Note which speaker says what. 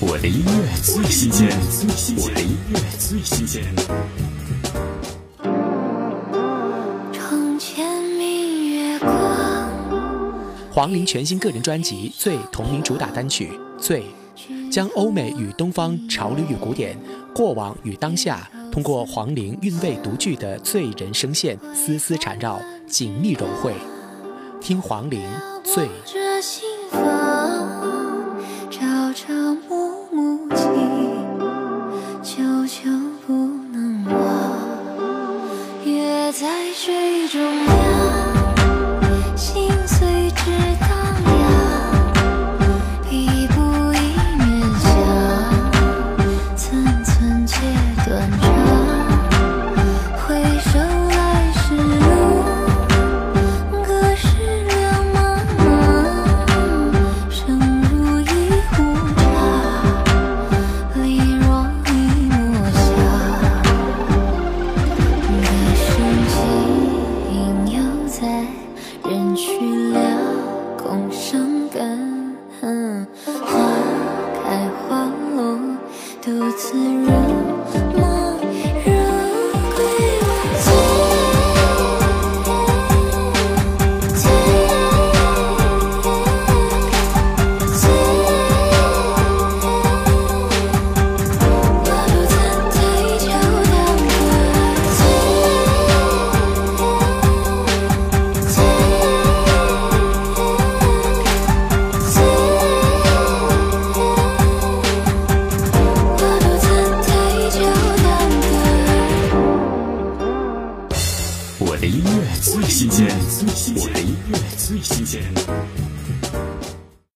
Speaker 1: 我的音乐最新鲜，我的音乐最新鲜。
Speaker 2: 床前明月光。
Speaker 3: 黄龄全新个人专辑《最》同名主打单曲《醉》，将欧美与东方、潮流与古典、过往与当下，通过黄龄韵味独具的醉人声线，丝丝缠绕，紧密融汇。听黄龄《醉》。
Speaker 2: 着心房，朝朝暮暮情，就不能忘。月在水中央，心随之荡漾。一步一面香，寸寸皆断肠。去了空生根，花开花落，独自入
Speaker 1: 我的音乐最新鲜，我的音乐最新鲜。